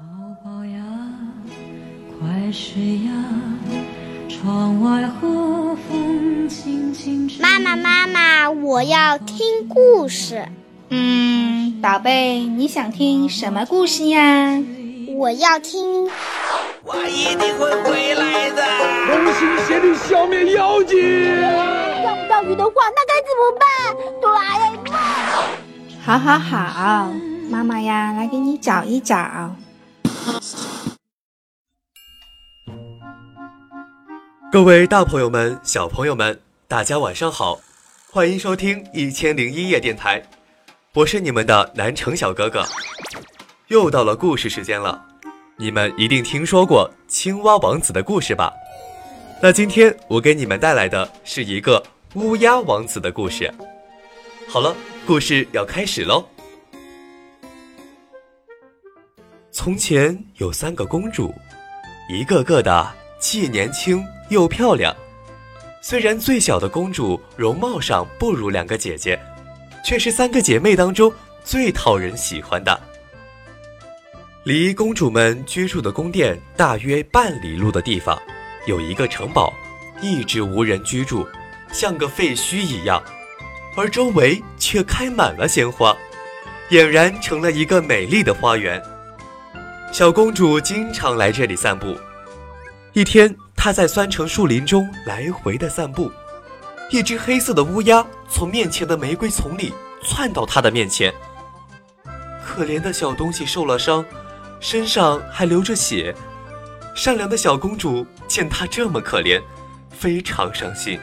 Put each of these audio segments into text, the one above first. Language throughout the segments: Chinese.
宝宝呀，快睡呀，窗外和风轻轻吹。妈妈，妈妈，我要听故事。嗯，宝贝，你想听什么故事呀？我要听。我一定会回来的。同心协力消灭妖精。钓不到鱼的话，那该怎么办？哆啦 A 梦。好好好，妈妈呀，来给你找一找。各位大朋友们、小朋友们，大家晚上好，欢迎收听一千零一夜电台，我是你们的南城小哥哥。又到了故事时间了，你们一定听说过青蛙王子的故事吧？那今天我给你们带来的是一个乌鸦王子的故事。好了，故事要开始喽。从前有三个公主，一个个的既年轻又漂亮。虽然最小的公主容貌上不如两个姐姐，却是三个姐妹当中最讨人喜欢的。离公主们居住的宫殿大约半里路的地方，有一个城堡，一直无人居住，像个废墟一样，而周围却开满了鲜花，俨然成了一个美丽的花园。小公主经常来这里散步。一天，她在酸橙树林中来回的散步，一只黑色的乌鸦从面前的玫瑰丛里窜到她的面前。可怜的小东西受了伤，身上还流着血。善良的小公主见它这么可怜，非常伤心。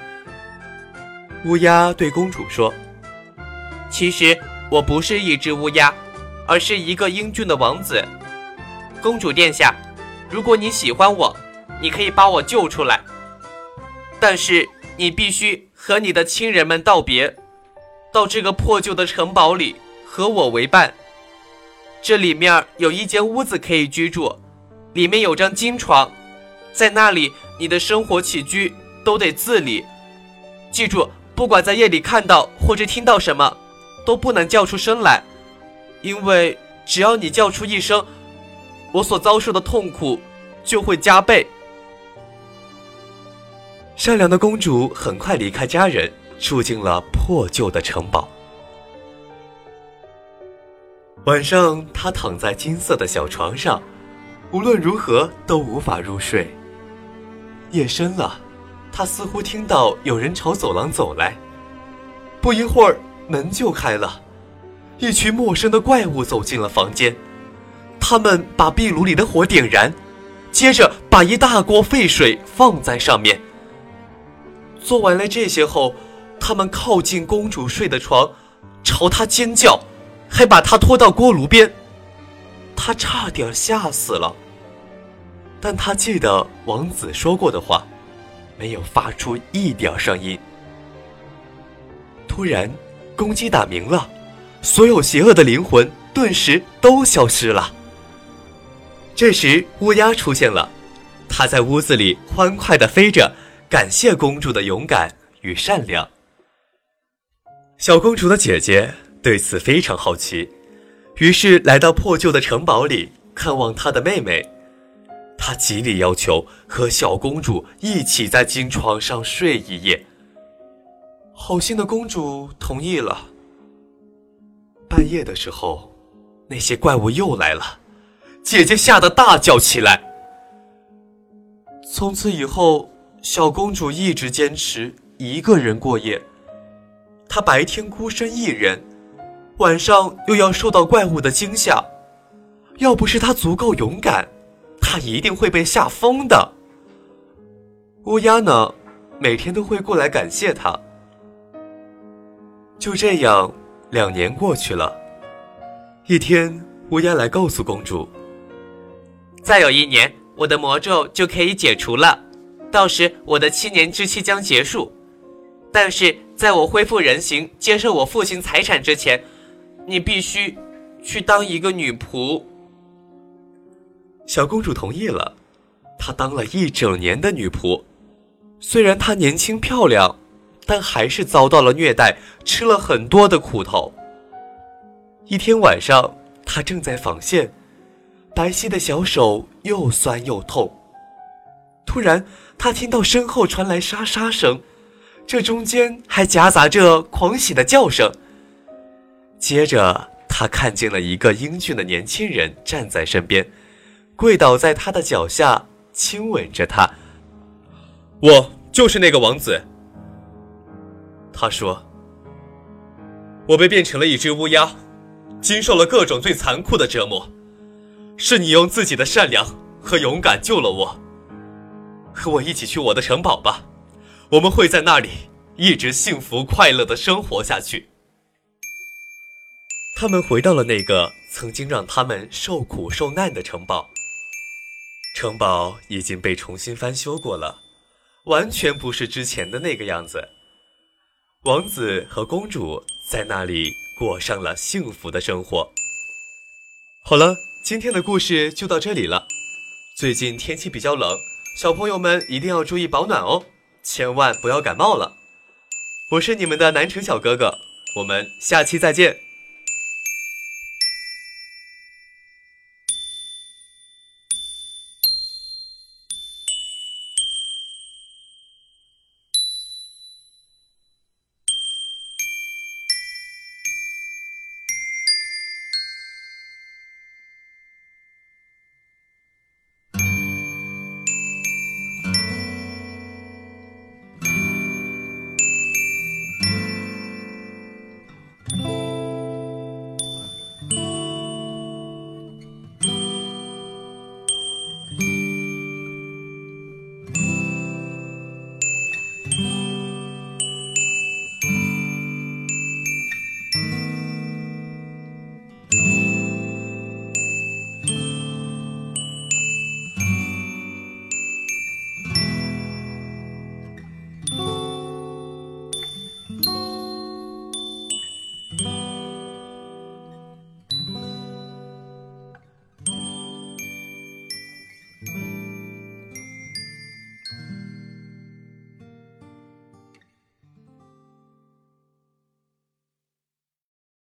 乌鸦对公主说：“其实我不是一只乌鸦，而是一个英俊的王子。”公主殿下，如果你喜欢我，你可以把我救出来。但是你必须和你的亲人们道别，到这个破旧的城堡里和我为伴。这里面有一间屋子可以居住，里面有张金床，在那里你的生活起居都得自理。记住，不管在夜里看到或者听到什么，都不能叫出声来，因为只要你叫出一声。我所遭受的痛苦就会加倍。善良的公主很快离开家人，住进了破旧的城堡。晚上，她躺在金色的小床上，无论如何都无法入睡。夜深了，她似乎听到有人朝走廊走来。不一会儿，门就开了，一群陌生的怪物走进了房间。他们把壁炉里的火点燃，接着把一大锅沸水放在上面。做完了这些后，他们靠近公主睡的床，朝她尖叫，还把她拖到锅炉边。她差点吓死了，但她记得王子说过的话，没有发出一点声音。突然，公鸡打鸣了，所有邪恶的灵魂顿时都消失了。这时，乌鸦出现了，它在屋子里欢快地飞着，感谢公主的勇敢与善良。小公主的姐姐对此非常好奇，于是来到破旧的城堡里看望她的妹妹。她极力要求和小公主一起在金床上睡一夜。好心的公主同意了。半夜的时候，那些怪物又来了。姐姐吓得大叫起来。从此以后，小公主一直坚持一个人过夜。她白天孤身一人，晚上又要受到怪物的惊吓。要不是她足够勇敢，她一定会被吓疯的。乌鸦呢，每天都会过来感谢她。就这样，两年过去了。一天，乌鸦来告诉公主。再有一年，我的魔咒就可以解除了，到时我的七年之期将结束。但是在我恢复人形、接受我父亲财产之前，你必须去当一个女仆。小公主同意了，她当了一整年的女仆。虽然她年轻漂亮，但还是遭到了虐待，吃了很多的苦头。一天晚上，她正在纺线。白皙的小手又酸又痛。突然，他听到身后传来沙沙声，这中间还夹杂着狂喜的叫声。接着，他看见了一个英俊的年轻人站在身边，跪倒在他的脚下，亲吻着他。我就是那个王子。他说：“我被变成了一只乌鸦，经受了各种最残酷的折磨，是你用自己的善良和勇敢救了我。”和我一起去我的城堡吧，我们会在那里一直幸福快乐的生活下去。他们回到了那个曾经让他们受苦受难的城堡。城堡已经被重新翻修过了，完全不是之前的那个样子。王子和公主在那里过上了幸福的生活。好了，今天的故事就到这里了。最近天气比较冷。小朋友们一定要注意保暖哦，千万不要感冒了。我是你们的南城小哥哥，我们下期再见。